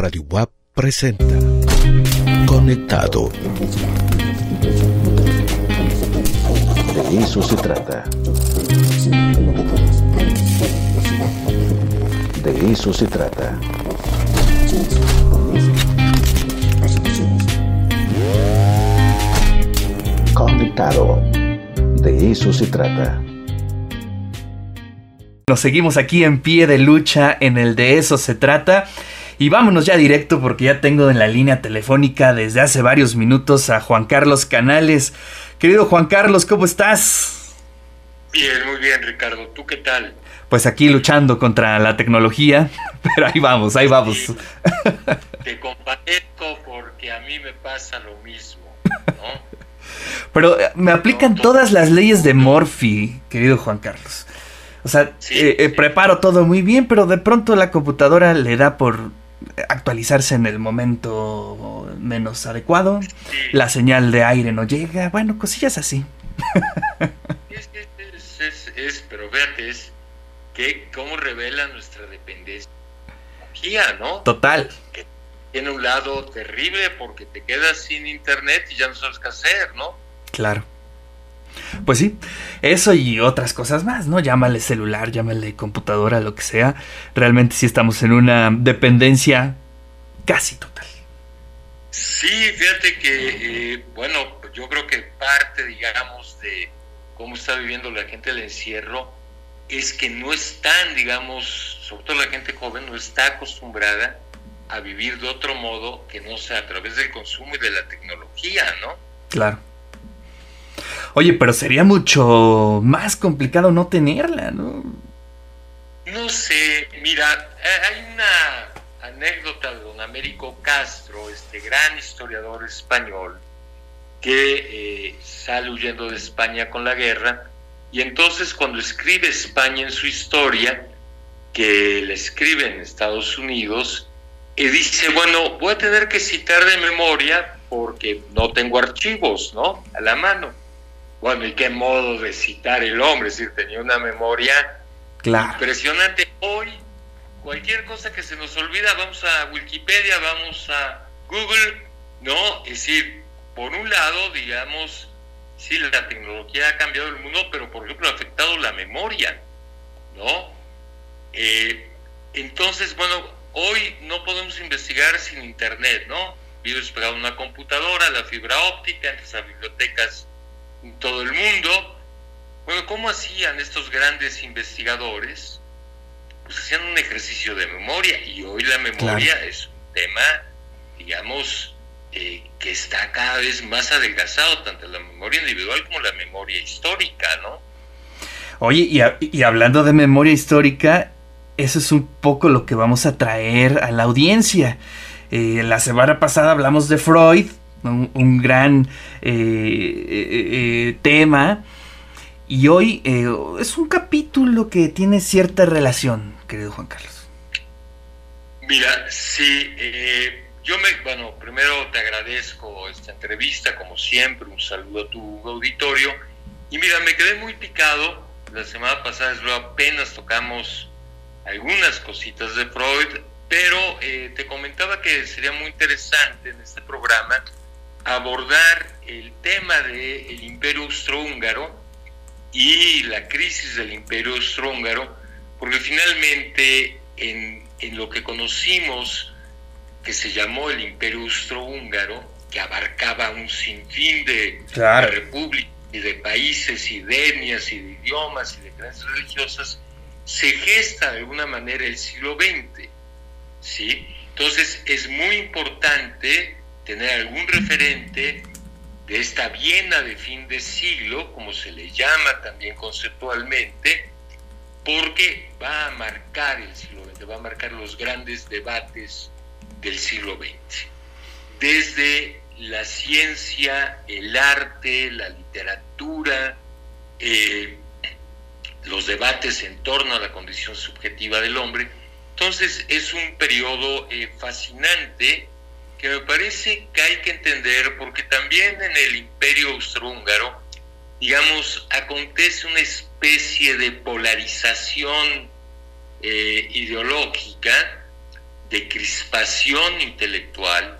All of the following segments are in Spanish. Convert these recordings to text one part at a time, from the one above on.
Radio WAP presenta Conectado. De eso se trata. De eso se trata. Conectado. De eso se trata. Nos seguimos aquí en pie de lucha en el de eso se trata. Y vámonos ya directo porque ya tengo en la línea telefónica desde hace varios minutos a Juan Carlos Canales. Querido Juan Carlos, ¿cómo estás? Bien, muy bien Ricardo. ¿Tú qué tal? Pues aquí luchando contra la tecnología, pero ahí vamos, ahí vamos. te compadezco porque a mí me pasa lo mismo, ¿no? Pero eh, me aplican todas las leyes de Morphy, querido Juan Carlos. O sea, eh, eh, preparo todo muy bien, pero de pronto la computadora le da por actualizarse en el momento menos adecuado. La señal de aire no llega. Bueno, cosillas así. Es, pero fíjate, es que cómo revela nuestra dependencia, ¿no? Total. Que tiene un lado terrible porque te quedas sin internet y ya no sabes qué hacer, ¿no? Claro. Pues sí, eso y otras cosas más, ¿no? Llámale celular, llámale computadora, lo que sea. Realmente sí estamos en una dependencia casi total. Sí, fíjate que, eh, bueno, yo creo que parte, digamos, de cómo está viviendo la gente el encierro es que no están, digamos, sobre todo la gente joven, no está acostumbrada a vivir de otro modo que no sea a través del consumo y de la tecnología, ¿no? Claro. Oye, pero sería mucho más complicado no tenerla, ¿no? No sé, mira, eh, hay una anécdota de don Américo Castro, este gran historiador español, que eh, sale huyendo de España con la guerra, y entonces cuando escribe España en su historia, que le escribe en Estados Unidos, y dice, bueno, voy a tener que citar de memoria porque no tengo archivos, ¿no? A la mano. Bueno, y qué modo de citar el hombre, es decir, tenía una memoria impresionante. Hoy, cualquier cosa que se nos olvida, vamos a Wikipedia, vamos a Google, ¿no? Es decir, por un lado, digamos, sí, la tecnología ha cambiado el mundo, pero por ejemplo ha afectado la memoria, ¿no? Eh, entonces, bueno, hoy no podemos investigar sin Internet, ¿no? Vives pegado a una computadora, la fibra óptica, entras a bibliotecas todo el mundo. Bueno, ¿cómo hacían estos grandes investigadores? Pues hacían un ejercicio de memoria y hoy la memoria es un tema, digamos, eh, que está cada vez más adelgazado, tanto la memoria individual como la memoria histórica, ¿no? Oye, y, y hablando de memoria histórica, eso es un poco lo que vamos a traer a la audiencia. Eh, la semana pasada hablamos de Freud, un, gran eh, eh, eh, tema. Y hoy es un capítulo que tiene cierta relación, querido Juan Carlos. Mira, sí, yo me, bueno, primero te agradezco esta entrevista, como siempre, un saludo a tu auditorio. Y mira, me quedé muy picado, la semana pasada apenas tocamos algunas cositas de Freud, pero te comentaba que sería muy interesante en este programa abordar el tema del imperio austrohúngaro y la crisis del imperio austrohúngaro, porque finalmente en, lo que conocimos, que se llamó el imperio austrohúngaro, que abarcaba un sinfín de, repúblicas y de países y de etnias y de idiomas y de creencias religiosas, se gesta de alguna manera el siglo XX. ¿sí? Entonces es muy importante tener algún referente de esta Viena de fin de siglo, como se le llama también conceptualmente, porque va a marcar el siglo XX, va a marcar los grandes debates del siglo XX. Desde la ciencia, el arte, la literatura, eh, los debates en torno a la condición subjetiva del hombre. Entonces es un periodo eh, fascinante que me parece que hay que entender porque también en el imperio austrohúngaro, digamos, acontece una especie de polarización eh, ideológica de crispación intelectual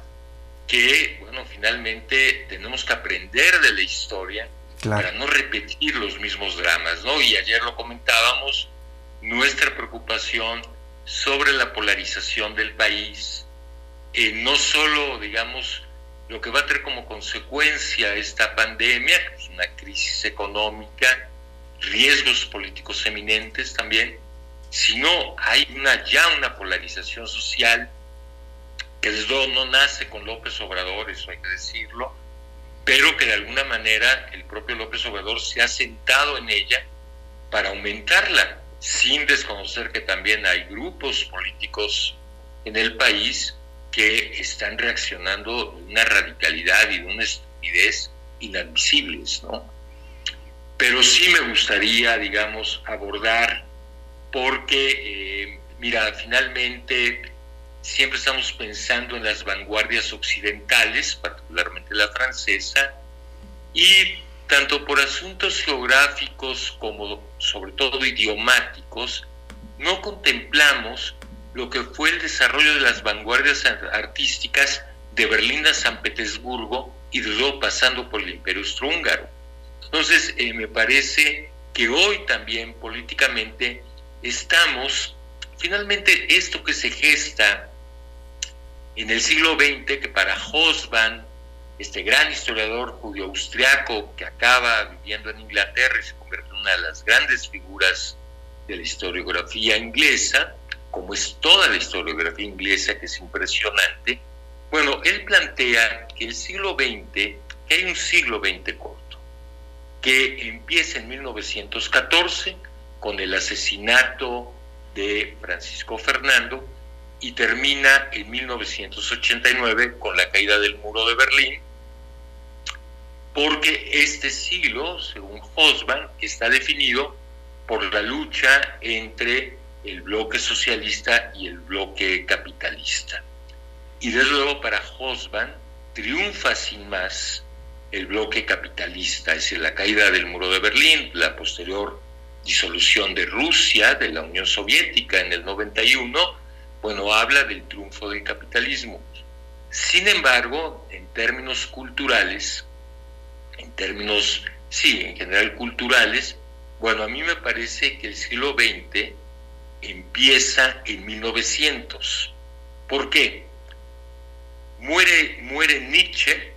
que, bueno, finalmente tenemos que aprender de la historia para no repetir los mismos dramas, ¿no? Y ayer lo comentábamos, nuestra preocupación sobre la polarización del país, eh, no solo, digamos, lo que va a tener como consecuencia esta pandemia, una crisis económica, riesgos políticos eminentes también, sino hay una, ya una polarización social que desde luego no nace con López Obrador, eso hay que decirlo, pero que de alguna manera el propio López Obrador se ha sentado en ella para aumentarla, sin desconocer que también hay grupos políticos en el país que están reaccionando de una radicalidad y de una estupidez inadmisibles, ¿no? Pero sí me gustaría, digamos, abordar, porque, eh, mira, finalmente siempre estamos pensando en las vanguardias occidentales, particularmente la francesa, y tanto por asuntos geográficos como sobre todo idiomáticos, no contemplamos lo que fue el desarrollo de las vanguardias artísticas de Berlín a San Petersburgo y luego pasando por el Imperio Austrohúngaro. Entonces, eh, me parece que hoy también políticamente estamos, finalmente esto que se gesta en el siglo XX, que para Hosban, este gran historiador judío-austriaco que acaba viviendo en Inglaterra y se convierte en una de las grandes figuras de la historiografía inglesa, como es toda la historiografía inglesa, que es impresionante, bueno, él plantea que el siglo XX, que hay un siglo XX corto, que empieza en 1914 con el asesinato de Francisco Fernando y termina en 1989 con la caída del muro de Berlín, porque este siglo, según Hosban, está definido por la lucha entre el bloque socialista y el bloque capitalista. Y desde luego para Hosban triunfa sin más el bloque capitalista, es decir, la caída del muro de Berlín, la posterior disolución de Rusia, de la Unión Soviética en el 91, bueno, habla del triunfo del capitalismo. Sin embargo, en términos culturales, en términos, sí, en general culturales, bueno, a mí me parece que el siglo XX empieza en 1900. ¿Por qué? Muere, muere Nietzsche,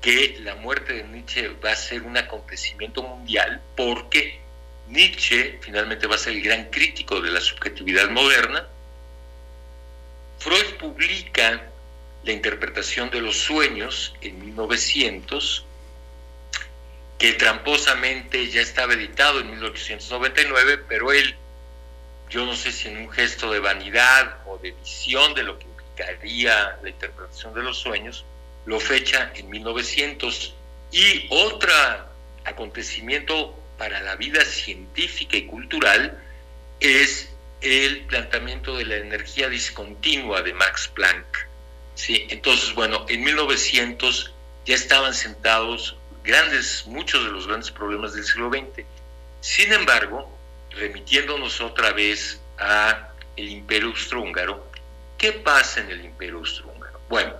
que la muerte de Nietzsche va a ser un acontecimiento mundial porque Nietzsche finalmente va a ser el gran crítico de la subjetividad moderna. Freud publica la interpretación de los sueños en 1900, que tramposamente ya estaba editado en 1899, pero él yo no sé si en un gesto de vanidad o de visión de lo que implicaría la interpretación de los sueños, lo fecha en 1900. Y otro acontecimiento para la vida científica y cultural es el planteamiento de la energía discontinua de Max Planck. ¿sí? Entonces, bueno, en 1900 ya estaban sentados grandes, muchos de los grandes problemas del siglo XX. Sin embargo, remitiéndonos otra vez a el Imperio Austrohúngaro, ¿qué pasa en el Imperio Austrohúngaro? Bueno,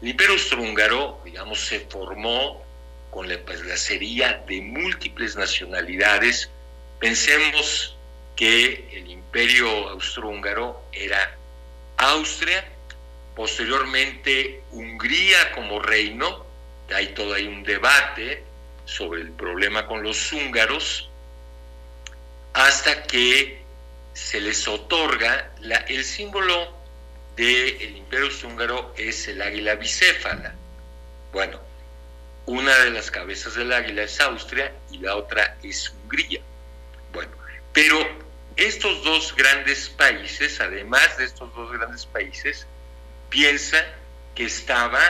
el Imperio Austrohúngaro, digamos, se formó con la placería de múltiples nacionalidades. Pensemos que el Imperio Austrohúngaro era Austria, posteriormente Hungría como reino, hay todo ahí un debate sobre el problema con los húngaros, hasta que se les otorga la, el símbolo del imperio húngaro es el águila bicéfala. Bueno, una de las cabezas del águila es Austria y la otra es Hungría. Bueno, pero estos dos grandes países, además de estos dos grandes países, piensa que estaba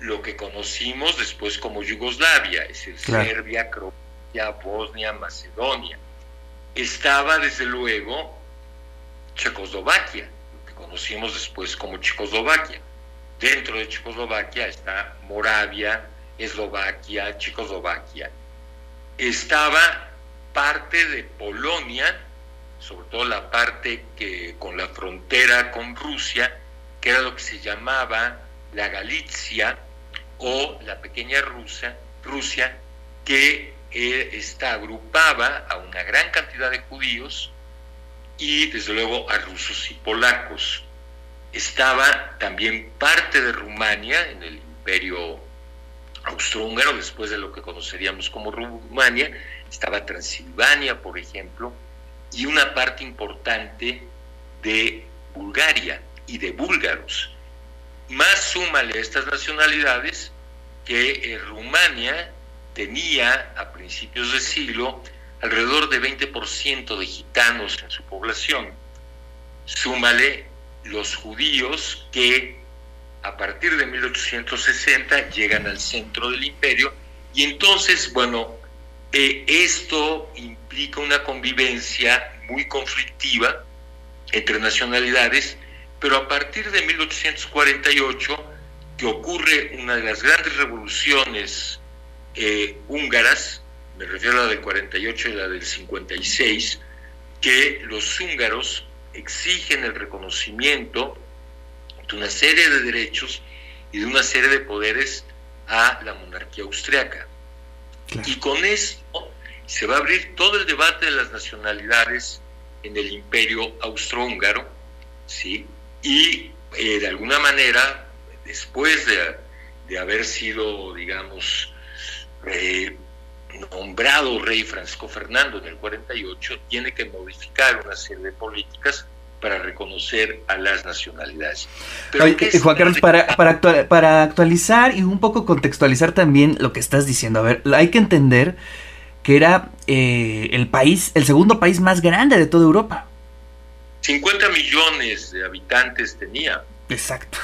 lo que conocimos después como Yugoslavia, es decir, Serbia, Croacia, Bosnia, Macedonia estaba desde luego Checoslovaquia, lo que conocimos después como Checoslovaquia. Dentro de Checoslovaquia está Moravia, Eslovaquia, Checoslovaquia. Estaba parte de Polonia, sobre todo la parte que con la frontera con Rusia, que era lo que se llamaba la Galicia o la pequeña Rusia, Rusia que eh, está, agrupaba a una gran cantidad de judíos y desde luego a rusos y polacos. Estaba también parte de Rumania en el imperio austrohúngaro, después de lo que conoceríamos como Rumania, estaba Transilvania, por ejemplo, y una parte importante de Bulgaria y de búlgaros. Más súmale a estas nacionalidades que eh, Rumania tenía a principios de siglo alrededor de 20% de gitanos en su población. Súmale los judíos que a partir de 1860 llegan al centro del imperio y entonces, bueno, eh, esto implica una convivencia muy conflictiva entre nacionalidades, pero a partir de 1848, que ocurre una de las grandes revoluciones eh, húngaras, me refiero a la del 48 y la del 56, que los húngaros exigen el reconocimiento de una serie de derechos y de una serie de poderes a la monarquía austriaca. Y con esto se va a abrir todo el debate de las nacionalidades en el imperio austrohúngaro, ¿sí? Y eh, de alguna manera, después de, de haber sido, digamos, eh, nombrado rey Francisco Fernando en el 48, tiene que modificar una serie de políticas para reconocer a las nacionalidades. Juan Carlos, para, para, para actualizar y un poco contextualizar también lo que estás diciendo, a ver, hay que entender que era eh, el país, el segundo país más grande de toda Europa. 50 millones de habitantes tenía. Exacto.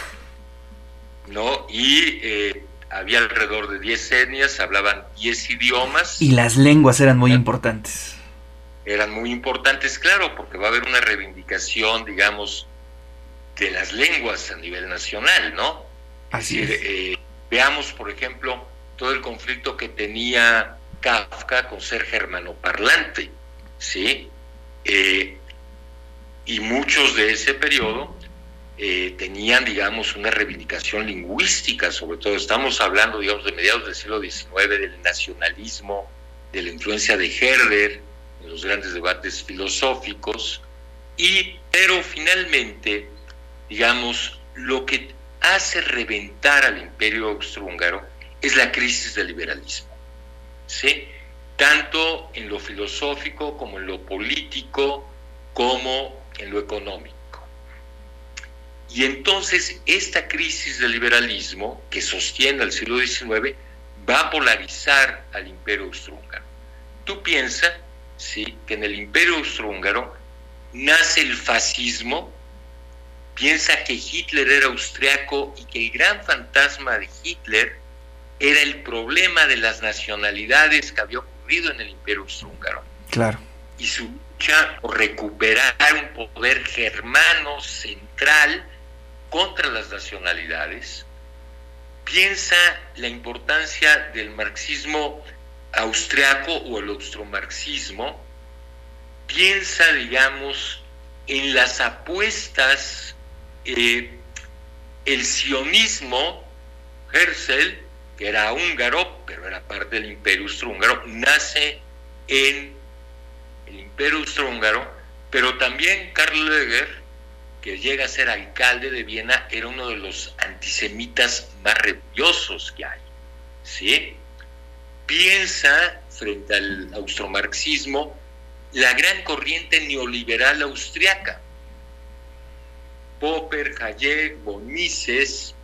¿No? Y eh, había alrededor de 10 etnias, hablaban 10 idiomas. Y las lenguas eran muy importantes. Eran muy importantes, claro, porque va a haber una reivindicación, digamos, de las lenguas a nivel nacional, ¿no? Así es. Eh, veamos, por ejemplo, todo el conflicto que tenía Kafka con ser germanoparlante, ¿sí? Eh, y muchos de ese periodo eh, tenían, digamos, una reivindicación lingüística, sobre todo estamos hablando, digamos, de mediados del siglo XIX, del nacionalismo, de la influencia de Herder en los grandes debates filosóficos, y, pero finalmente, digamos, lo que hace reventar al imperio austrohúngaro es la crisis del liberalismo, ¿sí? tanto en lo filosófico como en lo político, como en lo económico. Y entonces esta crisis del liberalismo que sostiene al siglo XIX va a polarizar al imperio austrohúngaro. Tú piensas, sí, que en el imperio austrohúngaro nace el fascismo, piensa que Hitler era austriaco y que el gran fantasma de Hitler era el problema de las nacionalidades que había ocurrido en el imperio austrohúngaro. Claro. Y su lucha por recuperar un poder germano central contra las nacionalidades, piensa la importancia del marxismo austriaco o el austromarxismo, piensa, digamos, en las apuestas, eh, el sionismo, Herzl, que era húngaro, pero era parte del imperio austrohúngaro, nace en el imperio austrohúngaro, pero también Karl Leger que llega a ser alcalde de Viena, era uno de los antisemitas más rebeliosos que hay. ¿sí? Piensa, frente al austromarxismo, la gran corriente neoliberal austriaca. Popper, Hayek, von Mises,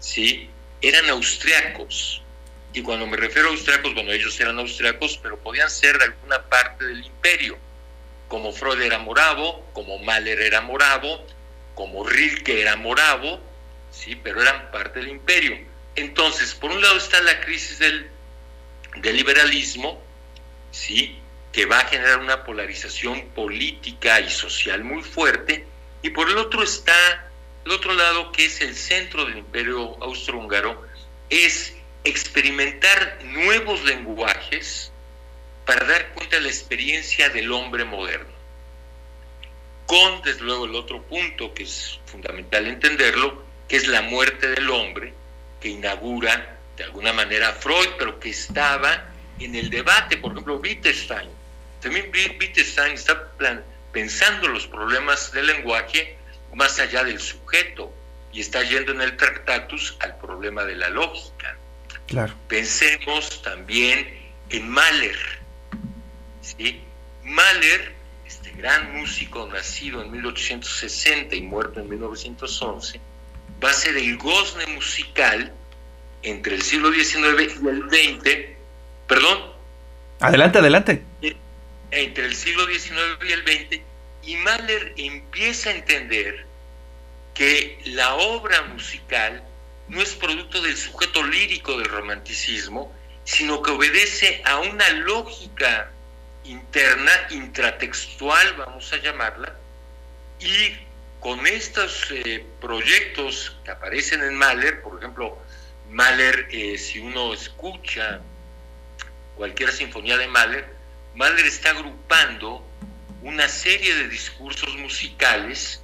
¿sí? eran austriacos. Y cuando me refiero a austriacos, bueno, ellos eran austriacos, pero podían ser de alguna parte del imperio. Como Freud era moravo, como Mahler era moravo, como Rilke era moravo, ¿sí? pero eran parte del imperio. Entonces, por un lado está la crisis del, del liberalismo, ¿sí? que va a generar una polarización política y social muy fuerte, y por el otro está el otro lado, que es el centro del imperio austrohúngaro, es experimentar nuevos lenguajes para dar cuenta de la experiencia del hombre moderno. Con desde luego el otro punto que es fundamental entenderlo, que es la muerte del hombre, que inaugura de alguna manera Freud, pero que estaba en el debate, por ejemplo, Wittgenstein. También Wittgenstein está pensando los problemas del lenguaje más allá del sujeto y está yendo en el Tractatus al problema de la lógica. Claro. Pensemos también en Mahler. ¿sí? Mahler, gran músico nacido en 1860 y muerto en 1911, va a ser el gozne musical entre el siglo XIX y el XX, perdón. Adelante, adelante. Entre el siglo XIX y el XX, y Mahler empieza a entender que la obra musical no es producto del sujeto lírico del romanticismo, sino que obedece a una lógica interna, intratextual, vamos a llamarla, y con estos eh, proyectos que aparecen en Mahler, por ejemplo, Mahler, eh, si uno escucha cualquier sinfonía de Mahler, Mahler está agrupando una serie de discursos musicales,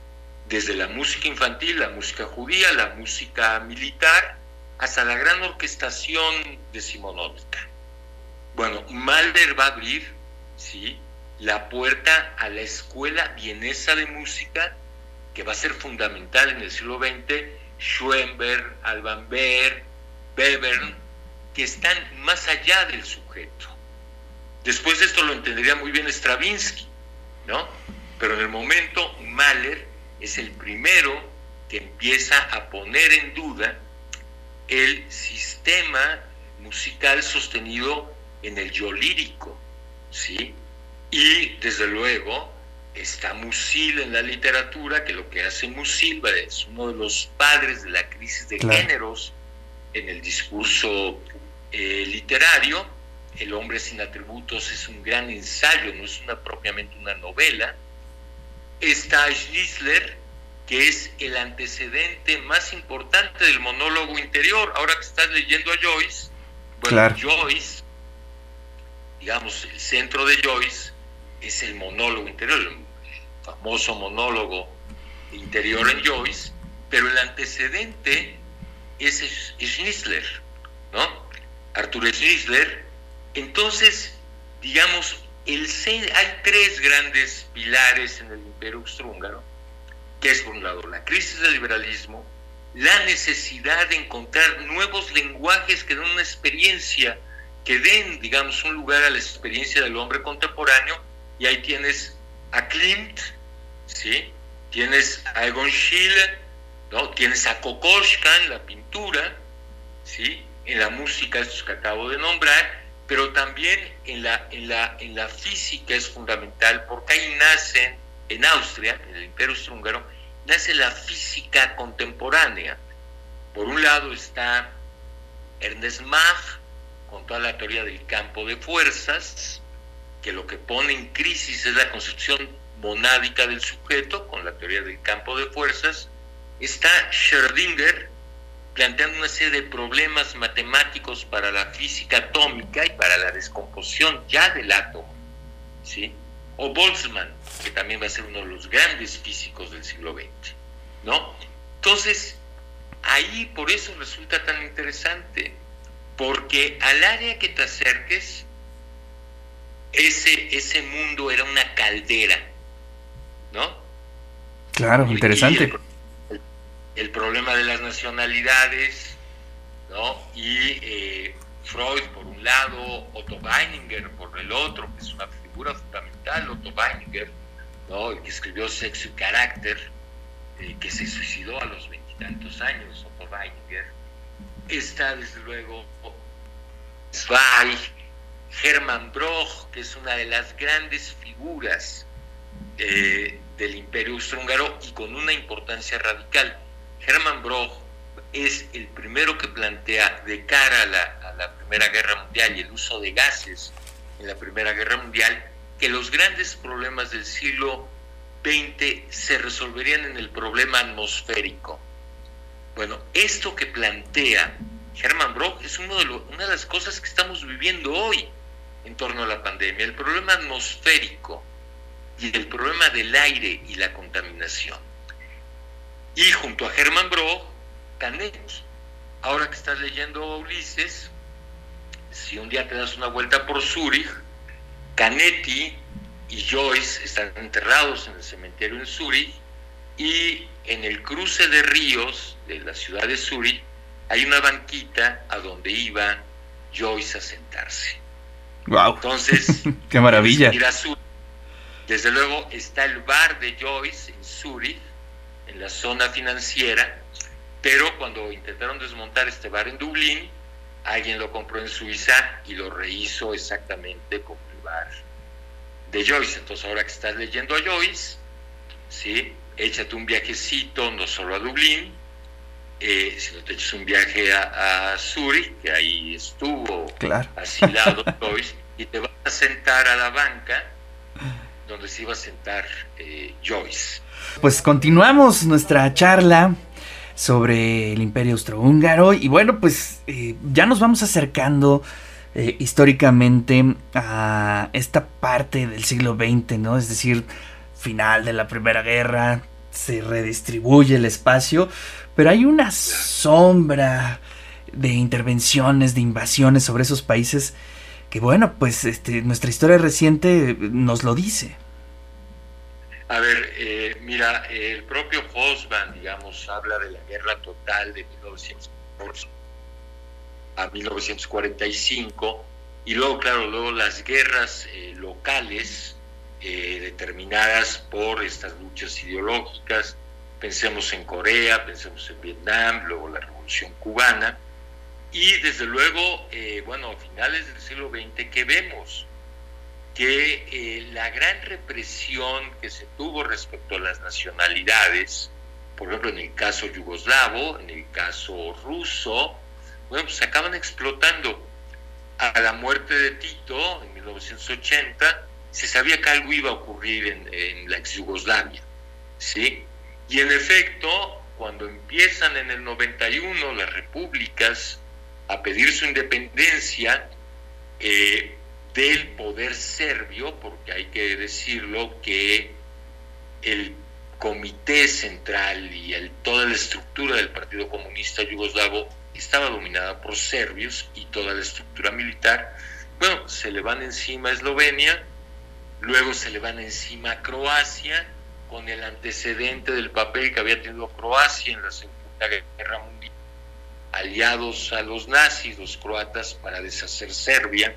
desde la música infantil, la música judía, la música militar, hasta la gran orquestación decimonónica. Bueno, Mahler va a abrir ¿sí? la puerta a la escuela vienesa de música, que va a ser fundamental en el siglo XX, Schoenberg, Alban Berg, Webern, que están más allá del sujeto. Después de esto lo entendería muy bien Stravinsky, ¿no? Pero en el momento Mahler es el primero que empieza a poner en duda el sistema musical sostenido en el yo lírico, ¿sí? Y desde luego está Musil en la literatura, que lo que hace Musil es uno de los padres de la crisis de géneros en el discurso eh, literario. El hombre sin atributos es un gran ensayo, no es una, propiamente una novela. Está Schnitzler, que es el antecedente más importante del monólogo interior. Ahora que estás leyendo a Joyce, bueno, Joyce, digamos, el centro de Joyce es el monólogo interior, el famoso monólogo interior en Joyce, pero el antecedente es Schnitzler, ¿no? Arthur Schnitzler. Entonces, digamos, el, hay tres grandes pilares en el imperio austrohúngaro, que es por un lado la crisis del liberalismo, la necesidad de encontrar nuevos lenguajes que den una experiencia, que den, digamos, un lugar a la experiencia del hombre contemporáneo, y ahí tienes a Klimt, ¿sí? Tienes a Egon Schiele, ¿no? Tienes a Kokoschka en la pintura, ¿sí? En la música, estos que acabo de nombrar, pero también en la, en la, en la física es fundamental, porque ahí nacen, en Austria, en el Imperio Austrohúngaro, nace la física contemporánea. Por un lado está Ernest Mach, con toda la teoría del campo de fuerzas, que lo que pone en crisis es la concepción monádica del sujeto, con la teoría del campo de fuerzas, está Schrödinger planteando una serie de problemas matemáticos para la física atómica y para la descomposición ya del átomo, ¿sí? O Boltzmann, que también va a ser uno de los grandes físicos del siglo XX, ¿no? Entonces, ahí por eso resulta tan interesante, porque al área que te acerques, ese, ese mundo era una caldera, ¿no? Claro, interesante el problema de las nacionalidades, ¿no? Y eh, Freud por un lado, Otto Weininger por el otro, que es una figura fundamental, Otto Weininger, ¿no? El que escribió Sexo y Carácter, eh, que se suicidó a los veintitantos años, Otto Weininger. Está desde luego Zweig, Hermann Broch, que es una de las grandes figuras eh, del Imperio Austrohúngaro y con una importancia radical. Hermann Broch es el primero que plantea de cara a la, Primera Guerra Mundial y el uso de gases en la Primera Guerra Mundial que los grandes problemas del siglo XX se resolverían en el problema atmosférico. Bueno, esto que plantea Hermann Broch es una de las cosas que estamos viviendo hoy en torno a la pandemia, el problema atmosférico. y el problema del aire y la contaminación. Y junto a Germán Brock, Canetti. Ahora que estás leyendo Ulises, si un día te das una vuelta por Zúrich, Canetti y Joyce están enterrados en el cementerio en Zúrich y en el cruce de ríos de la ciudad de Zúrich hay una banquita a donde iba Joyce a sentarse. Wow. Entonces, qué maravilla. Desde luego está el bar de Joyce en Zurich, en la zona financiera, pero cuando intentaron desmontar este bar en Dublín, alguien lo compró en Suiza y lo rehizo exactamente como el bar de Joyce. Entonces ahora que estás leyendo a Joyce, ¿sí? Échate un viajecito no solo a Dublín, eh, sino te echas un viaje a, a Zurich, que ahí estuvo claro. asilado Joyce, y te vas a sentar a la banca donde se iba a sentar eh, Joyce. Pues continuamos nuestra charla sobre el imperio austrohúngaro y bueno pues eh, ya nos vamos acercando eh, históricamente a esta parte del siglo XX, ¿no? Es decir, final de la Primera Guerra, se redistribuye el espacio, pero hay una sombra de intervenciones, de invasiones sobre esos países que bueno, pues este, nuestra historia reciente nos lo dice. A ver, eh, mira, el propio Hosban, digamos, habla de la guerra total de 1914 a 1945 y luego, claro, luego las guerras eh, locales eh, determinadas por estas luchas ideológicas, pensemos en Corea, pensemos en Vietnam, luego la Revolución Cubana y desde luego, bueno, a finales del siglo XX, ¿qué vemos? que eh, la gran represión que se tuvo respecto a las nacionalidades, por ejemplo en el caso yugoslavo, en el caso ruso, bueno, pues acaban explotando. A la muerte de Tito en 1980 se sabía que algo iba a ocurrir en, la ex Yugoslavia, ¿sí? Y en efecto, cuando empiezan en el 91 las repúblicas a pedir su independencia, eh, del poder serbio, porque hay que decirlo que el comité central y toda la estructura del Partido Comunista Yugoslavo estaba dominada por serbios y toda la estructura militar. Bueno, se le van encima a Eslovenia, luego se le van encima a Croacia, con el antecedente del papel que había tenido Croacia en la Segunda Guerra Mundial, aliados a los nazis, los croatas, para deshacer Serbia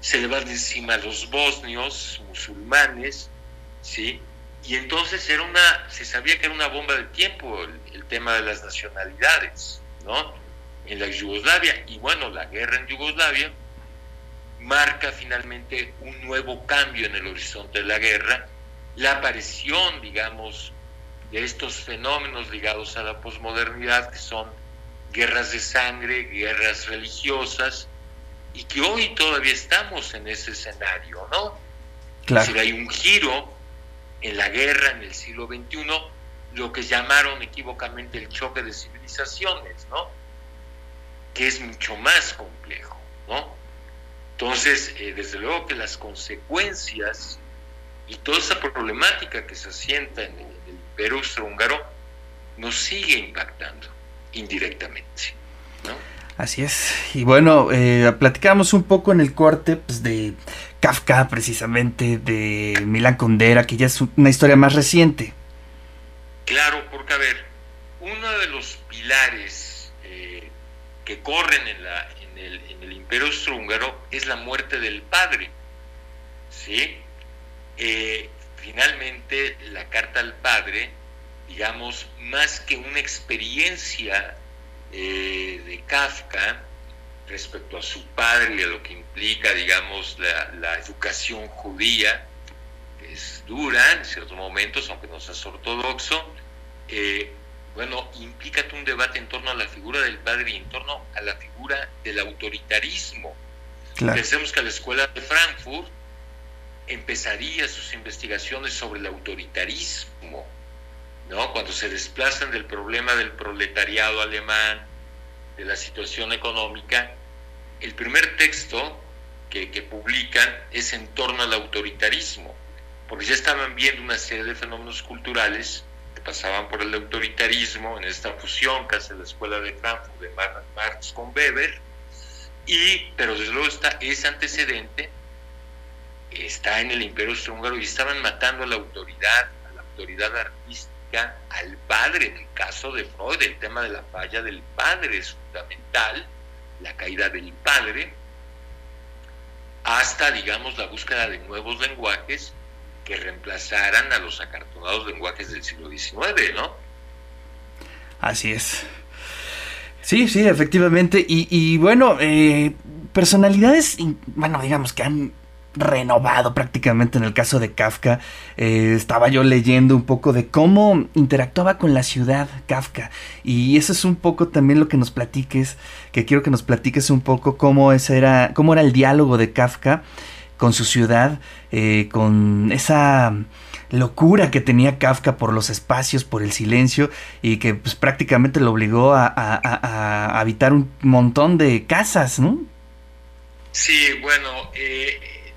se le van encima a los bosnios, musulmanes, ¿sí? Y entonces era una, se sabía que era una bomba de tiempo el, tema de las nacionalidades, ¿no? En la Yugoslavia. Y bueno, la guerra en Yugoslavia marca finalmente un nuevo cambio en el horizonte de la guerra, la aparición, digamos, de estos fenómenos ligados a la posmodernidad, que son guerras de sangre, guerras religiosas, y que hoy todavía estamos en ese escenario, ¿no? Claro. Es decir, hay un giro en la guerra en el siglo XXI, lo que llamaron equivocamente el choque de civilizaciones, ¿no? Que es mucho más complejo, ¿no? Entonces, eh, desde luego que las consecuencias y toda esa problemática que se asienta en el, en el Imperio Austrohúngaro nos sigue impactando indirectamente, ¿no? Así es. Y bueno, eh, platicamos un poco en el corte pues, de Kafka, precisamente, de Milan Kundera, que ya es una historia más reciente. Claro, porque a ver, uno de los pilares eh, que corren en, la, en el Imperio Austrohúngaro es la muerte del padre. ¿Sí? Eh, finalmente, la carta al padre, digamos, más que una experiencia eh, de Kafka respecto a su padre y a lo que implica, digamos, la, educación judía, que es dura en ciertos momentos, aunque no seas ortodoxo, eh, bueno, implica un debate en torno a la figura del padre y en torno a la figura del autoritarismo. Pensemos que la escuela de Frankfurt empezaría sus investigaciones sobre el autoritarismo, ¿no? Cuando se desplazan del problema del proletariado alemán, de la situación económica, el primer texto que, publican es en torno al autoritarismo, porque ya estaban viendo una serie de fenómenos culturales pasaban por el autoritarismo en esta fusión que hace la escuela de Frankfurt de Marx con Weber, y, pero desde luego está ese antecedente está en el Imperio Austrohúngaro y estaban matando a la autoridad, a la autoridad artística, al padre, en el caso de Freud, el tema de la falla del padre es fundamental, la caída del padre, hasta, digamos, la búsqueda de nuevos lenguajes que reemplazaran a los acartonados lenguajes del siglo XIX, ¿no? Así es. Sí, sí, efectivamente. Y, bueno, eh, personalidades, bueno, digamos que han renovado prácticamente en el caso de Kafka. Eh, estaba yo leyendo un poco de cómo interactuaba con la ciudad Kafka. Y eso es un poco también lo que nos platiques, que quiero que nos platiques un poco cómo, ese era, cómo era el diálogo de Kafka con su ciudad, eh, con esa locura que tenía Kafka por los espacios, por el silencio y que pues, prácticamente lo obligó a, habitar un montón de casas, ¿no? Sí, bueno, eh,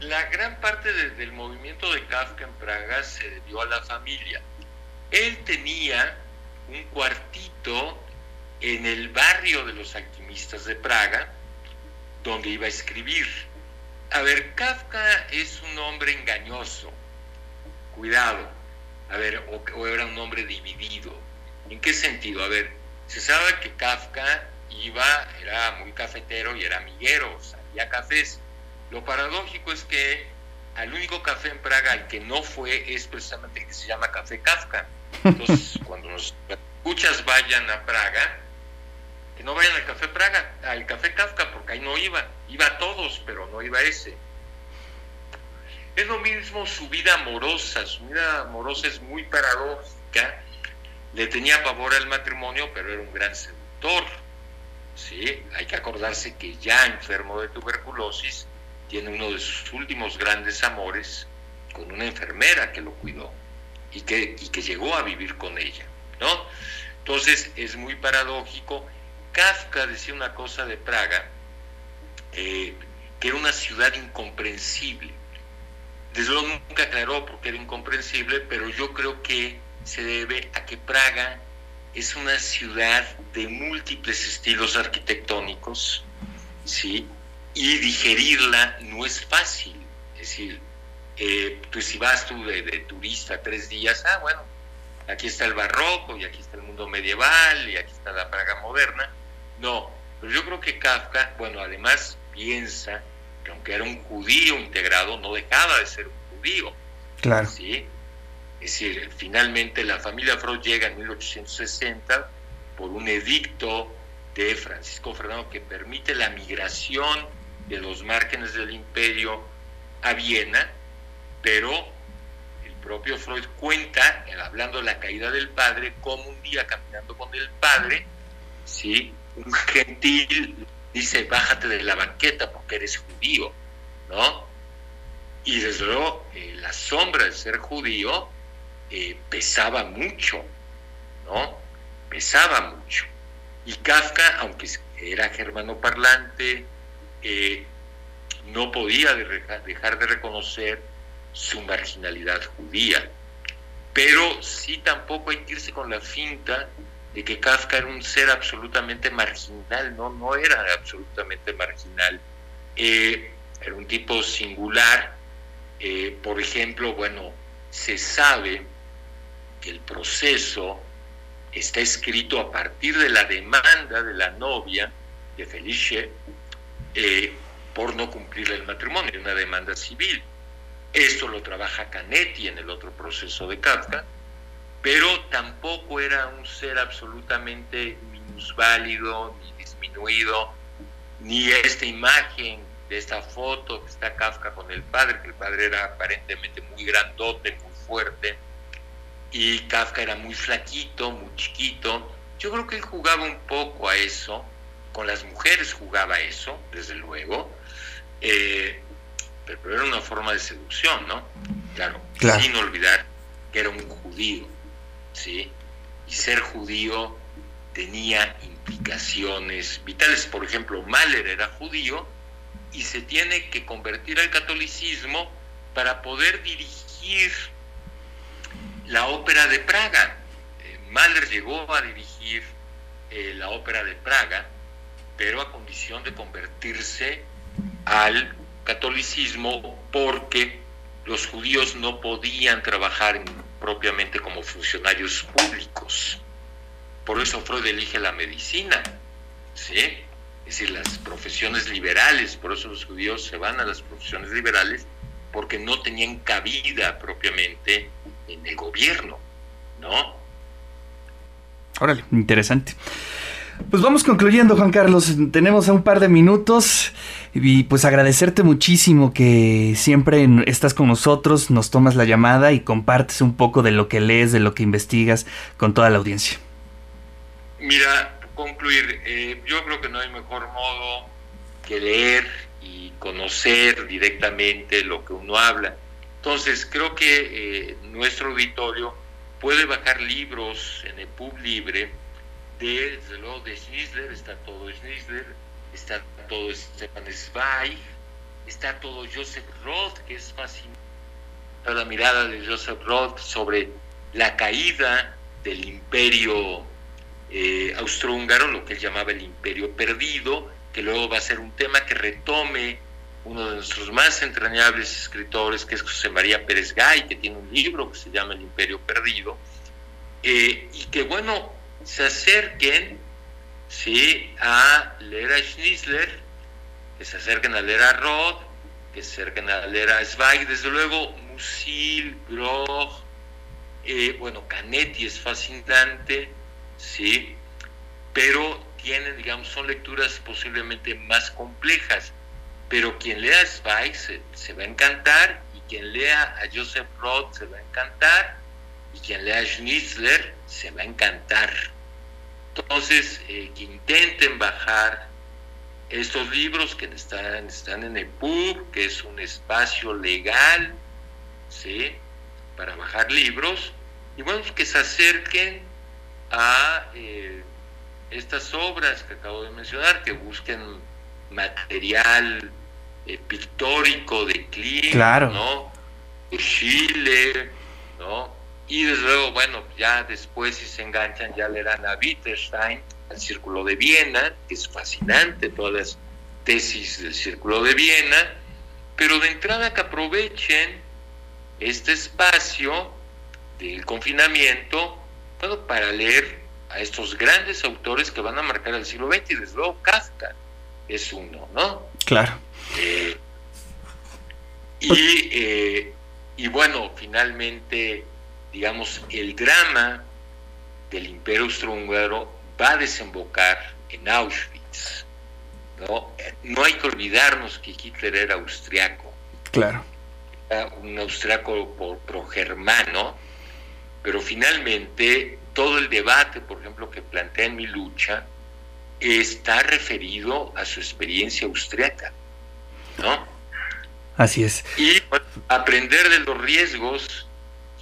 la gran parte del movimiento de Kafka en Praga se debió a la familia. Él tenía un cuartito en el barrio de los alquimistas de Praga, donde iba a escribir. A ver, Kafka es un hombre engañoso, cuidado. A ver, o, era un hombre dividido. ¿En qué sentido? A ver, se sabe que Kafka iba, era muy cafetero y era amiguero, salía cafés lo paradójico es que al único café en Praga al que no fue es precisamente el que se llama Café Kafka. Entonces, cuando los escuchas vayan a Praga, que no vayan al Café Praga, al Café Kafka, porque ahí no iba. Iba a todos, pero no iba a ese. Es lo mismo su vida amorosa. Su vida amorosa es muy paradójica. Le tenía pavor al matrimonio, pero era un gran seductor. ¿sí? Hay que acordarse que ya enfermo de tuberculosis, tiene uno de sus últimos grandes amores con una enfermera que lo cuidó y que, que llegó a vivir con ella, ¿no? Entonces es muy paradójico. Kafka decía una cosa de Praga, eh, que era una ciudad incomprensible. Desde luego nunca aclaró por qué era incomprensible, pero yo creo que se debe a que Praga es una ciudad de múltiples estilos arquitectónicos, ¿sí? y digerirla no es fácil. Es decir, eh, pues si vas tú de, turista tres días, ah, bueno, aquí está el barroco y aquí está el mundo medieval y aquí está la Praga moderna. No, pero yo creo que Kafka, bueno, además piensa que aunque era un judío integrado, no dejaba de ser un judío. Claro. ¿sí? Es decir, finalmente la familia Freud llega en 1860 por un edicto de Francisco Fernando que permite la migración de los márgenes del imperio a Viena, pero el propio Freud cuenta, hablando de la caída del padre, como un día caminando con el padre, ¿sí? Un gentil dice, bájate de la banqueta porque eres judío, ¿no? Y desde luego eh, la sombra de ser judío eh, pesaba mucho, ¿no? Pesaba mucho. Y Kafka, aunque era germano parlante, eh, no podía dejar de reconocer su marginalidad judía. Pero sí tampoco hay que irse con la finta de que Kafka era un ser absolutamente marginal, no, no era absolutamente marginal. Eh, era un tipo singular. Eh, por ejemplo, bueno, se sabe que el proceso está escrito a partir de la demanda de la novia de Felice eh, por no cumplir el matrimonio, una demanda civil. Esto lo trabaja Canetti en el otro proceso de Kafka, pero tampoco era un ser absolutamente minusválido ni disminuido, ni esta imagen de esta foto que está Kafka con el padre, que el padre era aparentemente muy grandote, muy fuerte, y Kafka era muy flaquito, muy chiquito. Yo creo que él jugaba un poco a eso, con las mujeres jugaba eso, desde luego, eh, pero, era una forma de seducción, ¿no? Claro, sin olvidar que era un judío, Y ser judío tenía implicaciones vitales. Por ejemplo, Mahler era judío y se tiene que convertir al catolicismo para poder dirigir la ópera de Praga. Eh, Mahler llegó a dirigir eh, la ópera de Praga, pero a condición de convertirse al catolicismo porque los judíos no podían trabajar propiamente como funcionarios públicos. Por eso Freud elige la medicina, ¿sí? Es decir, las profesiones liberales, por eso los judíos se van a las profesiones liberales, porque no tenían cabida propiamente en el gobierno, ¿no? Órale, interesante. Pues vamos concluyendo, Juan Carlos. Tenemos un par de minutos y pues agradecerte muchísimo que siempre estás con nosotros, nos tomas la llamada y compartes un poco de lo que lees, de lo que investigas con toda la audiencia. Mira, concluir, eh, yo creo que no hay mejor modo que leer y conocer directamente lo que uno habla. Entonces, creo que eh, nuestro auditorio puede bajar libros en el pub libre de, desde luego, de Schnitzler, está todo Schnitzler, está todo Stefan Zweig, está todo Joseph Roth, que es fascinante. La mirada de Joseph Roth sobre la caída del imperio eh, austrohúngaro, lo que él llamaba el imperio perdido, que luego va a ser un tema que retome uno de nuestros más entrañables escritores, que es José María Pérez Gay, que tiene un libro que se llama El Imperio Perdido, eh, y que, bueno, se acerquen ¿sí? a leer a Schnitzler, que se acerquen a leer a Roth, que se acerquen a leer a Zweig, desde luego Musil, Groch, eh, bueno, Canetti es fascinante, ¿sí? Pero tienen, digamos, son lecturas posiblemente más complejas, pero quien lea a Zweig se, va a encantar y quien lea a Joseph Roth se va a encantar y quien lea a Schnitzler se va a encantar. Entonces, eh, que intenten bajar estos libros que están, están en el PUB, que es un espacio legal, ¿sí? Para bajar libros, y bueno, que se acerquen a eh, estas obras que acabo de mencionar, que busquen material eh, pictórico de Klim, ¿no? De Chile, ¿no? Y desde luego, bueno, ya después si se enganchan ya leerán a Wittgenstein, al Círculo de Viena, que es fascinante, todas las tesis del Círculo de Viena, pero de entrada que aprovechen este espacio del confinamiento bueno, para leer a estos grandes autores que van a marcar el siglo XX, y desde luego Kafka es uno, ¿no? Claro. Eh, y, eh, y bueno, finalmente digamos, el drama del imperio austrohúngaro va a desembocar en Auschwitz. ¿no? no hay que olvidarnos que Hitler era austriaco. Claro. Era un austriaco pro-germano, pero finalmente todo el debate, por ejemplo, que plantea en mi lucha, está referido a su experiencia austriaca. ¿no? Así es. Y aprender de los riesgos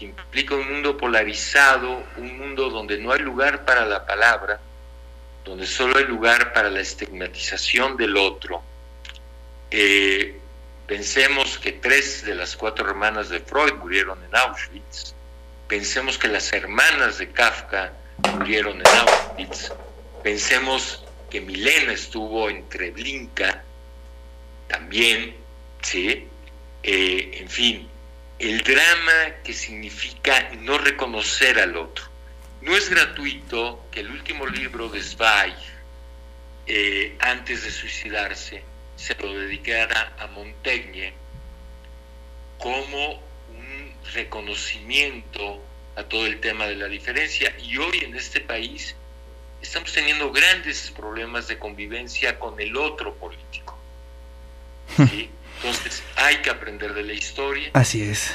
implica un mundo polarizado, un mundo donde no hay lugar para la palabra, donde solo hay lugar para la estigmatización del otro. Eh, pensemos que tres de las cuatro hermanas de Freud murieron en Auschwitz. Pensemos que las hermanas de Kafka murieron en Auschwitz. Pensemos que Milena estuvo en Treblinka también, ¿sí? Eh, en fin, el drama que significa no reconocer al otro. No es gratuito que el último libro de Zweig, eh, antes de suicidarse, se lo dedicara a Montaigne como un reconocimiento a todo el tema de la diferencia. Y hoy en este país estamos teniendo grandes problemas de convivencia con el otro político. ¿sí? Entonces hay que aprender de la historia. Así es.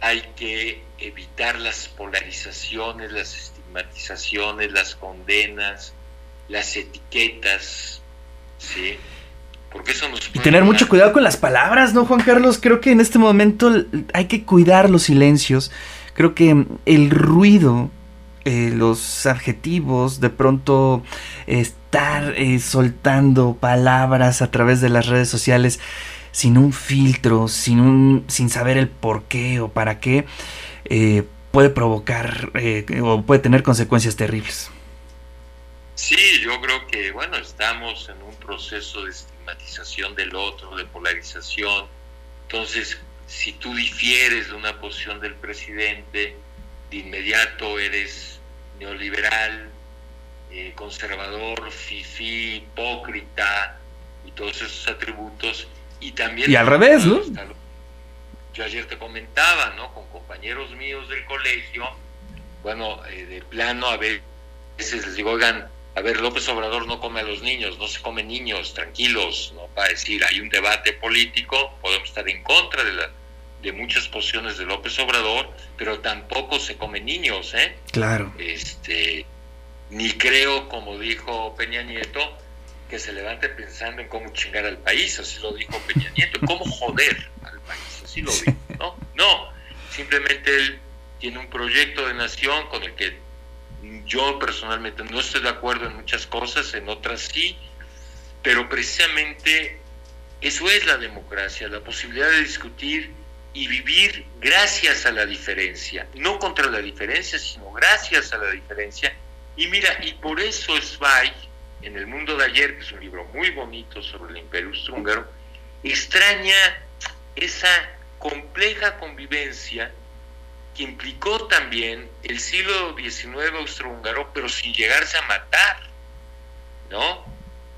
Hay que evitar las polarizaciones, las estigmatizaciones, las condenas, las etiquetas, ¿sí? Porque eso nos... Y tener mucho cuidado con las palabras, ¿no, Juan Carlos? Creo que en este momento hay que cuidar los silencios. Creo que el ruido, eh, los adjetivos, de pronto estar eh, soltando palabras a través de las redes sociales, sin un filtro, sin, un, sin saber el por qué o para qué, eh, puede provocar eh, o puede tener consecuencias terribles. Sí, yo creo que, bueno, estamos en un proceso de estigmatización del otro, de polarización. Entonces, si tú difieres de una posición del presidente, de inmediato eres neoliberal, eh, conservador, fifí, hipócrita y todos esos atributos. Y también... Y al revés, ¿no? Yo ayer te comentaba, ¿no? Con compañeros míos del colegio, bueno, eh, de plano a veces les digo, oigan, a ver, López Obrador no come a los niños, no se come niños, tranquilos, ¿no? Para decir, hay un debate político, podemos estar en contra de, la, de muchas posiciones de López Obrador, pero tampoco se come niños, ¿eh? Claro. Este, ni creo, como dijo Peña Nieto, que se levante pensando en cómo chingar al país, así lo dijo Peña Nieto, cómo joder al país, así lo dijo, ¿no? No, simplemente él tiene un proyecto de nación con el que yo personalmente no estoy de acuerdo en muchas cosas, en otras sí, pero precisamente eso es la democracia, la posibilidad de discutir y vivir gracias a la diferencia, no contra la diferencia, sino gracias a la diferencia. Y mira, y por eso Zweig, en El Mundo de Ayer, que es un libro muy bonito sobre el Imperio Austrohúngaro, extraña esa compleja convivencia que implicó también el siglo XIX austrohúngaro, pero sin llegarse a matar, ¿no?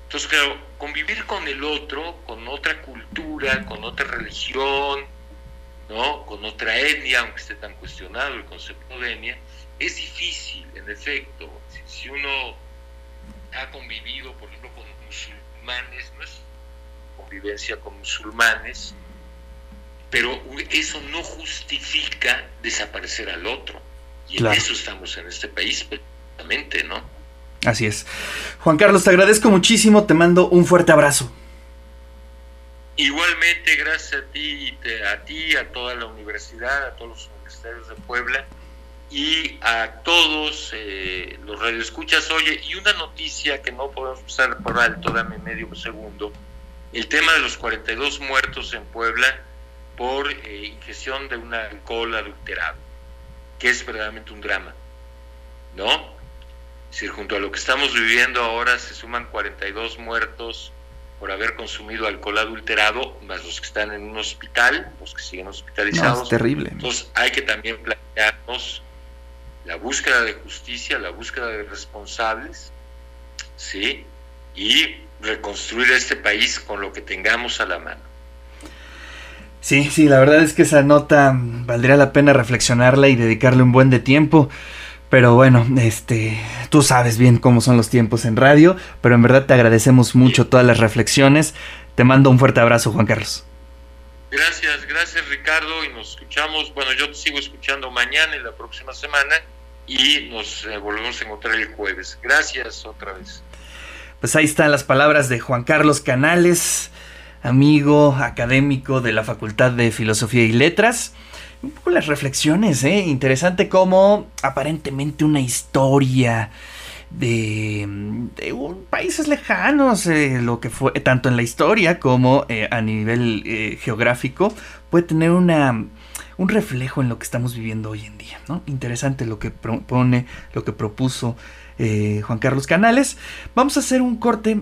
Entonces, claro, convivir con el otro, con otra cultura, con otra religión, ¿no? Con otra etnia, aunque esté tan cuestionado el concepto de etnia, es difícil, en efecto. Si, uno ha convivido, por ejemplo, con musulmanes, no es convivencia con musulmanes, pero eso no justifica desaparecer al otro. Y en eso estamos en este país, precisamente, ¿no? Así es. Juan Carlos, te agradezco muchísimo, te mando un fuerte abrazo. Igualmente, gracias a ti, a ti, a toda la universidad, a todos los universitarios de Puebla y a todos eh, los radioescuchas. Oye, y una noticia que no podemos pasar por alto, dame medio segundo. El tema de los 42 muertos en Puebla por eh, ingestión de un alcohol adulterado, que es verdaderamente un drama, ¿no? Decir, junto a lo que estamos viviendo ahora se suman 42 muertos por haber consumido alcohol adulterado, más los que están en un hospital, los que siguen hospitalizados. es terrible. Entonces hay que también plantearnos la búsqueda de justicia, la búsqueda de responsables, ¿sí? Y reconstruir este país con lo que tengamos a la mano. Sí, sí, la verdad es que esa nota valdría la pena reflexionarla y dedicarle un buen de tiempo. Pero bueno, este, tú sabes bien cómo son los tiempos en radio, pero en verdad te agradecemos mucho todas las reflexiones. Te mando un fuerte abrazo, Juan Carlos. Gracias, gracias Ricardo y nos escuchamos, bueno, yo te sigo escuchando mañana y la próxima semana y nos eh, volvemos a encontrar el jueves. Gracias otra vez. Pues ahí están las palabras de Juan Carlos Canales amigo académico de la Facultad de Filosofía y Letras. Un poco las reflexiones, ¿eh? Interesante cómo aparentemente una historia de, países lejanos, eh, lo que fue tanto en la historia como eh, a nivel geográfico, puede tener una, un reflejo en lo que estamos viviendo hoy en día. ¿no? Interesante lo que propone, lo que propuso Juan Carlos Canales. Vamos a hacer un corte